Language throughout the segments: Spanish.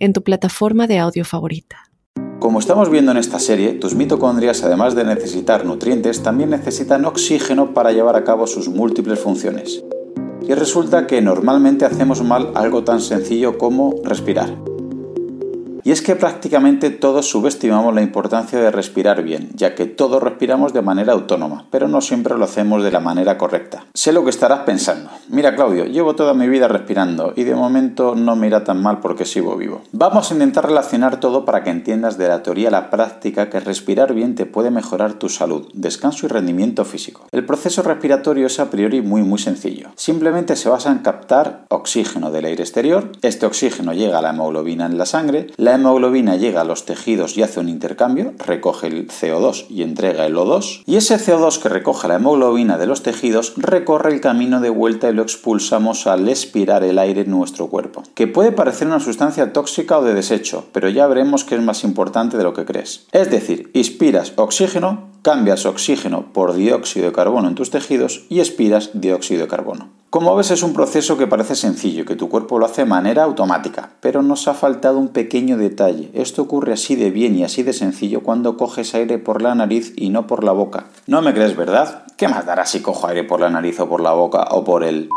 en tu plataforma de audio favorita. Como estamos viendo en esta serie, tus mitocondrias, además de necesitar nutrientes, también necesitan oxígeno para llevar a cabo sus múltiples funciones. Y resulta que normalmente hacemos mal algo tan sencillo como respirar. Y es que prácticamente todos subestimamos la importancia de respirar bien, ya que todos respiramos de manera autónoma, pero no siempre lo hacemos de la manera correcta. Sé lo que estarás pensando. Mira Claudio, llevo toda mi vida respirando y de momento no me irá tan mal porque sigo vivo. Vamos a intentar relacionar todo para que entiendas de la teoría a la práctica que respirar bien te puede mejorar tu salud, descanso y rendimiento físico. El proceso respiratorio es a priori muy muy sencillo. Simplemente se basa en captar oxígeno del aire exterior, este oxígeno llega a la hemoglobina en la sangre, hemoglobina llega a los tejidos y hace un intercambio, recoge el CO2 y entrega el O2, y ese CO2 que recoge la hemoglobina de los tejidos recorre el camino de vuelta y lo expulsamos al expirar el aire en nuestro cuerpo, que puede parecer una sustancia tóxica o de desecho, pero ya veremos que es más importante de lo que crees. Es decir, inspiras oxígeno, cambias oxígeno por dióxido de carbono en tus tejidos y expiras dióxido de carbono. Como ves es un proceso que parece sencillo, que tu cuerpo lo hace de manera automática, pero nos ha faltado un pequeño detalle. Esto ocurre así de bien y así de sencillo cuando coges aire por la nariz y no por la boca. No me crees, ¿verdad? ¿Qué más dará si cojo aire por la nariz o por la boca o por el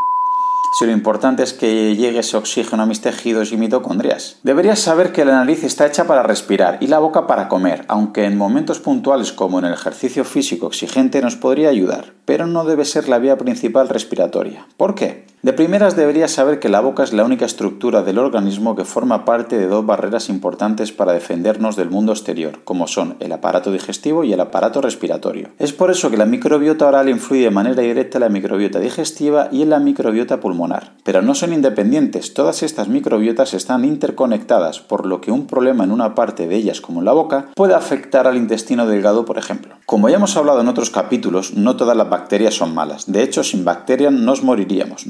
si lo importante es que llegue ese oxígeno a mis tejidos y mitocondrias. Deberías saber que la nariz está hecha para respirar y la boca para comer, aunque en momentos puntuales como en el ejercicio físico exigente nos podría ayudar, pero no debe ser la vía principal respiratoria. ¿Por qué? De primeras deberías saber que la boca es la única estructura del organismo que forma parte de dos barreras importantes para defendernos del mundo exterior, como son el aparato digestivo y el aparato respiratorio. Es por eso que la microbiota oral influye de manera directa en la microbiota digestiva y en la microbiota pulmonar. Pero no son independientes, todas estas microbiotas están interconectadas, por lo que un problema en una parte de ellas, como en la boca, puede afectar al intestino delgado, por ejemplo. Como ya hemos hablado en otros capítulos, no todas las bacterias son malas. De hecho, sin bacterias nos moriríamos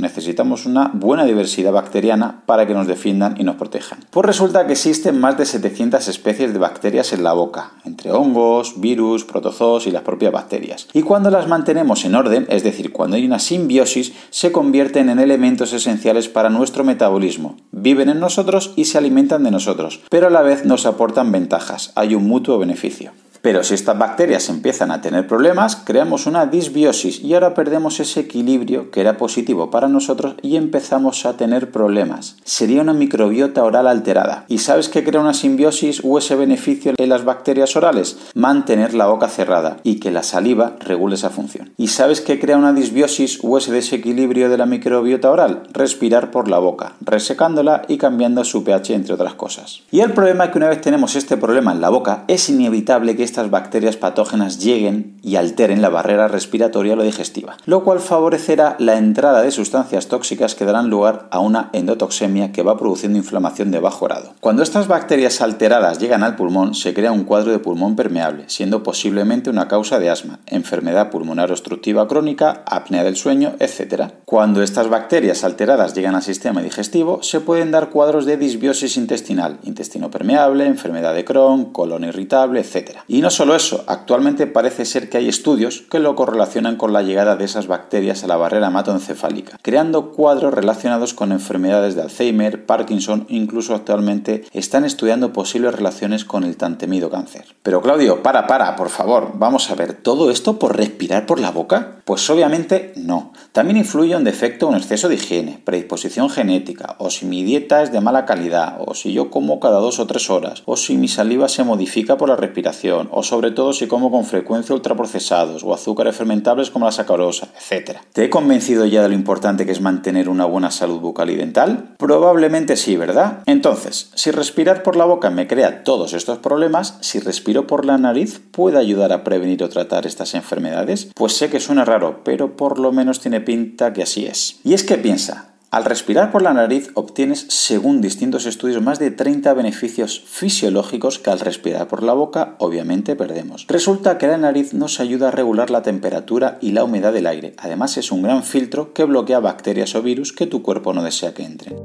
una buena diversidad bacteriana para que nos defiendan y nos protejan. Pues resulta que existen más de 700 especies de bacterias en la boca, entre hongos, virus, protozoos y las propias bacterias. Y cuando las mantenemos en orden, es decir, cuando hay una simbiosis, se convierten en elementos esenciales para nuestro metabolismo. Viven en nosotros y se alimentan de nosotros, pero a la vez nos aportan ventajas. Hay un mutuo beneficio. Pero si estas bacterias empiezan a tener problemas, creamos una disbiosis y ahora perdemos ese equilibrio que era positivo para nosotros y empezamos a tener problemas. Sería una microbiota oral alterada. ¿Y sabes qué crea una simbiosis o ese beneficio en las bacterias orales? Mantener la boca cerrada y que la saliva regule esa función. ¿Y sabes qué crea una disbiosis o ese desequilibrio de la microbiota oral? Respirar por la boca, resecándola y cambiando su pH entre otras cosas. Y el problema es que una vez tenemos este problema en la boca, es inevitable que estas bacterias patógenas lleguen y alteren la barrera respiratoria o digestiva, lo cual favorecerá la entrada de sustancias tóxicas que darán lugar a una endotoxemia que va produciendo inflamación de bajo grado. Cuando estas bacterias alteradas llegan al pulmón, se crea un cuadro de pulmón permeable, siendo posiblemente una causa de asma, enfermedad pulmonar obstructiva crónica, apnea del sueño, etc. Cuando estas bacterias alteradas llegan al sistema digestivo, se pueden dar cuadros de disbiosis intestinal, intestino permeable, enfermedad de Crohn, colon irritable, etc. no solo eso, actualmente parece ser que hay estudios que lo correlacionan con la llegada de esas bacterias a la barrera hematoencefálica, creando cuadros relacionados con enfermedades de Alzheimer, Parkinson, incluso actualmente están estudiando posibles relaciones con el tan temido cáncer. Pero Claudio, para, para, por favor, vamos a ver, ¿todo esto por respirar por la boca? Pues obviamente no. También influye un defecto un exceso de higiene, predisposición genética, o si mi dieta es de mala calidad, o si yo como cada dos o tres horas, o si mi saliva se modifica por la respiración, o sobre todo si como con frecuencia ultraprocesados o azúcares fermentables como la sacarosa, etc. ¿Te he convencido ya de lo importante que es mantener una buena salud bucal y dental? Probablemente sí, ¿verdad? Entonces, si respirar por la boca me crea todos estos problemas, si respiro por la nariz puede ayudar a prevenir o tratar estas enfermedades, pues sé que suena raro, pero por lo menos tiene pinta que así es. Y es que piensa, Al respirar por la nariz obtienes, según distintos estudios, más de 30 beneficios fisiológicos que al respirar por la boca obviamente perdemos. Resulta que la nariz nos ayuda a regular la temperatura y la humedad del aire. Además es un gran filtro que bloquea bacterias o virus que tu cuerpo no desea que entren.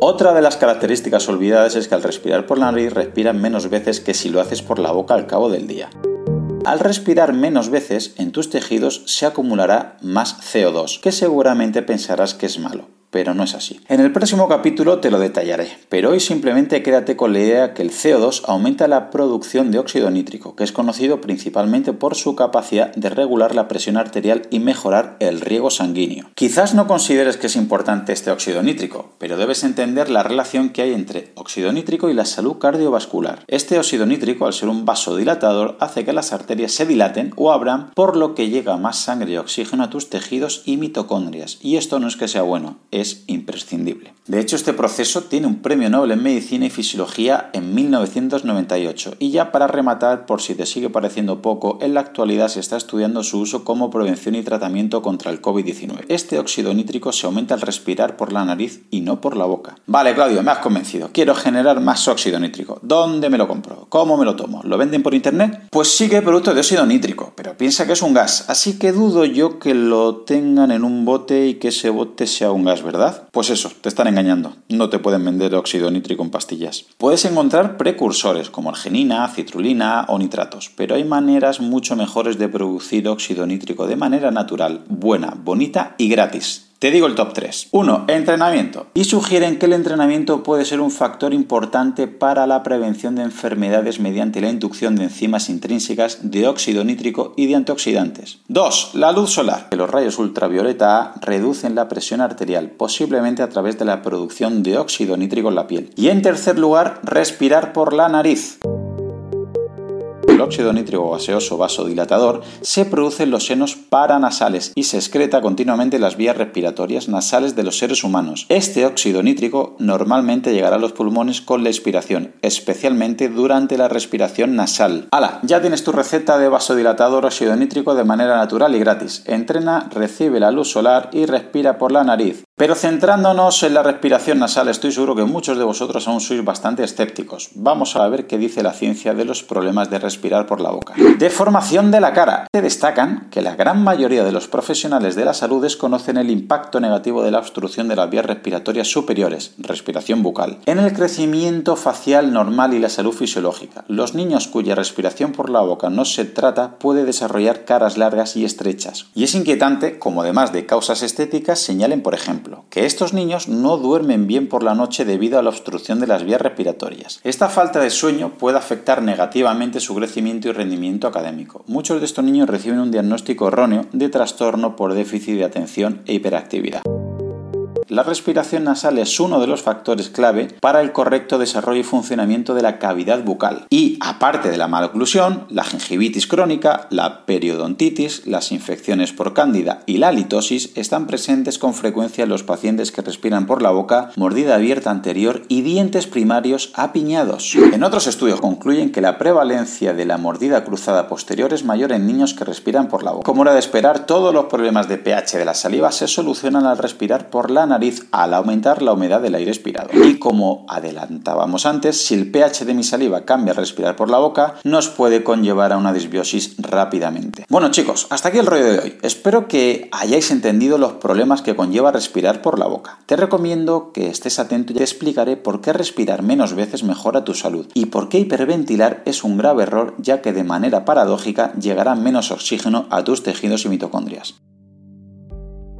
Otra de las características olvidadas es que al respirar por la nariz respiras menos veces que si lo haces por la boca al cabo del día. Al respirar menos veces, en tus tejidos se acumulará más CO2, que seguramente pensarás que es malo pero no es así. En el próximo capítulo te lo detallaré, pero hoy simplemente quédate con la idea que el CO2 aumenta la producción de óxido nítrico, que es conocido principalmente por su capacidad de regular la presión arterial y mejorar el riego sanguíneo. Quizás no consideres que es importante este óxido nítrico, pero debes entender la relación que hay entre óxido nítrico y la salud cardiovascular. Este óxido nítrico, al ser un vasodilatador, hace que las arterias se dilaten o abran, por lo que llega más sangre y oxígeno a tus tejidos y mitocondrias. Y esto no es que sea bueno, es imprescindible. De hecho, este proceso tiene un premio Nobel en Medicina y Fisiología en 1998 y ya para rematar, por si te sigue pareciendo poco, en la actualidad se está estudiando su uso como prevención y tratamiento contra el COVID-19. Este óxido nítrico se aumenta al respirar por la nariz y no por la boca. Vale, Claudio, me has convencido. Quiero generar más óxido nítrico. ¿Dónde me lo compro? ¿Cómo me lo tomo? ¿Lo venden por internet? Pues sí que producto de óxido nítrico, pero piensa que es un gas, así que dudo yo que lo tengan en un bote y que ese bote sea un gas, ¿verdad? Pues eso, te están engañando. No te pueden vender óxido nítrico en pastillas. Puedes encontrar precursores como arginina, citrulina o nitratos, pero hay maneras mucho mejores de producir óxido nítrico de manera natural, buena, bonita y gratis. Te digo el top 3. 1. Entrenamiento. Y sugieren que el entrenamiento puede ser un factor importante para la prevención de enfermedades mediante la inducción de enzimas intrínsecas de óxido nítrico y de antioxidantes. 2. La luz solar. Los rayos ultravioleta A reducen la presión arterial, posiblemente a través de la producción de óxido nítrico en la piel. Y en tercer lugar, respirar por la nariz el óxido nítrico gaseoso vasodilatador se produce en los senos paranasales y se excreta continuamente en las vías respiratorias nasales de los seres humanos. Este óxido nítrico normalmente llegará a los pulmones con la expiración, especialmente durante la respiración nasal. ¡Hala! Ya tienes tu receta de vasodilatador óxido nítrico de manera natural y gratis. Entrena, recibe la luz solar y respira por la nariz. Pero centrándonos en la respiración nasal, estoy seguro que muchos de vosotros aún sois bastante escépticos. Vamos a ver qué dice la ciencia de los problemas de respirar por la boca. Deformación de la cara. Se destacan que la gran mayoría de los profesionales de la salud desconocen el impacto negativo de la obstrucción de las vías respiratorias superiores, respiración bucal, en el crecimiento facial normal y la salud fisiológica. Los niños cuya respiración por la boca no se trata puede desarrollar caras largas y estrechas. Y es inquietante como además de causas estéticas señalen, por ejemplo, que estos niños no duermen bien por la noche debido a la obstrucción de las vías respiratorias. Esta falta de sueño puede afectar negativamente su crecimiento y rendimiento académico. Muchos de estos niños reciben un diagnóstico erróneo de trastorno por déficit de atención e hiperactividad. La respiración nasal es uno de los factores clave para el correcto desarrollo y funcionamiento de la cavidad bucal. Y aparte de la maloclusión, la gingivitis crónica, la periodontitis, las infecciones por cándida y la litosis están presentes con frecuencia en los pacientes que respiran por la boca, mordida abierta anterior y dientes primarios apiñados. En otros estudios concluyen que la prevalencia de la mordida cruzada posterior es mayor en niños que respiran por la boca. Como era de esperar, todos los problemas de pH de la saliva se solucionan al respirar por la al aumentar la humedad del aire expirado. Y como adelantábamos antes, si el pH de mi saliva cambia al respirar por la boca, nos puede conllevar a una disbiosis rápidamente. Bueno chicos, hasta aquí el rollo de hoy. Espero que hayáis entendido los problemas que conlleva respirar por la boca. Te recomiendo que estés atento y te explicaré por qué respirar menos veces mejora tu salud y por qué hiperventilar es un grave error ya que de manera paradójica llegará menos oxígeno a tus tejidos y mitocondrias.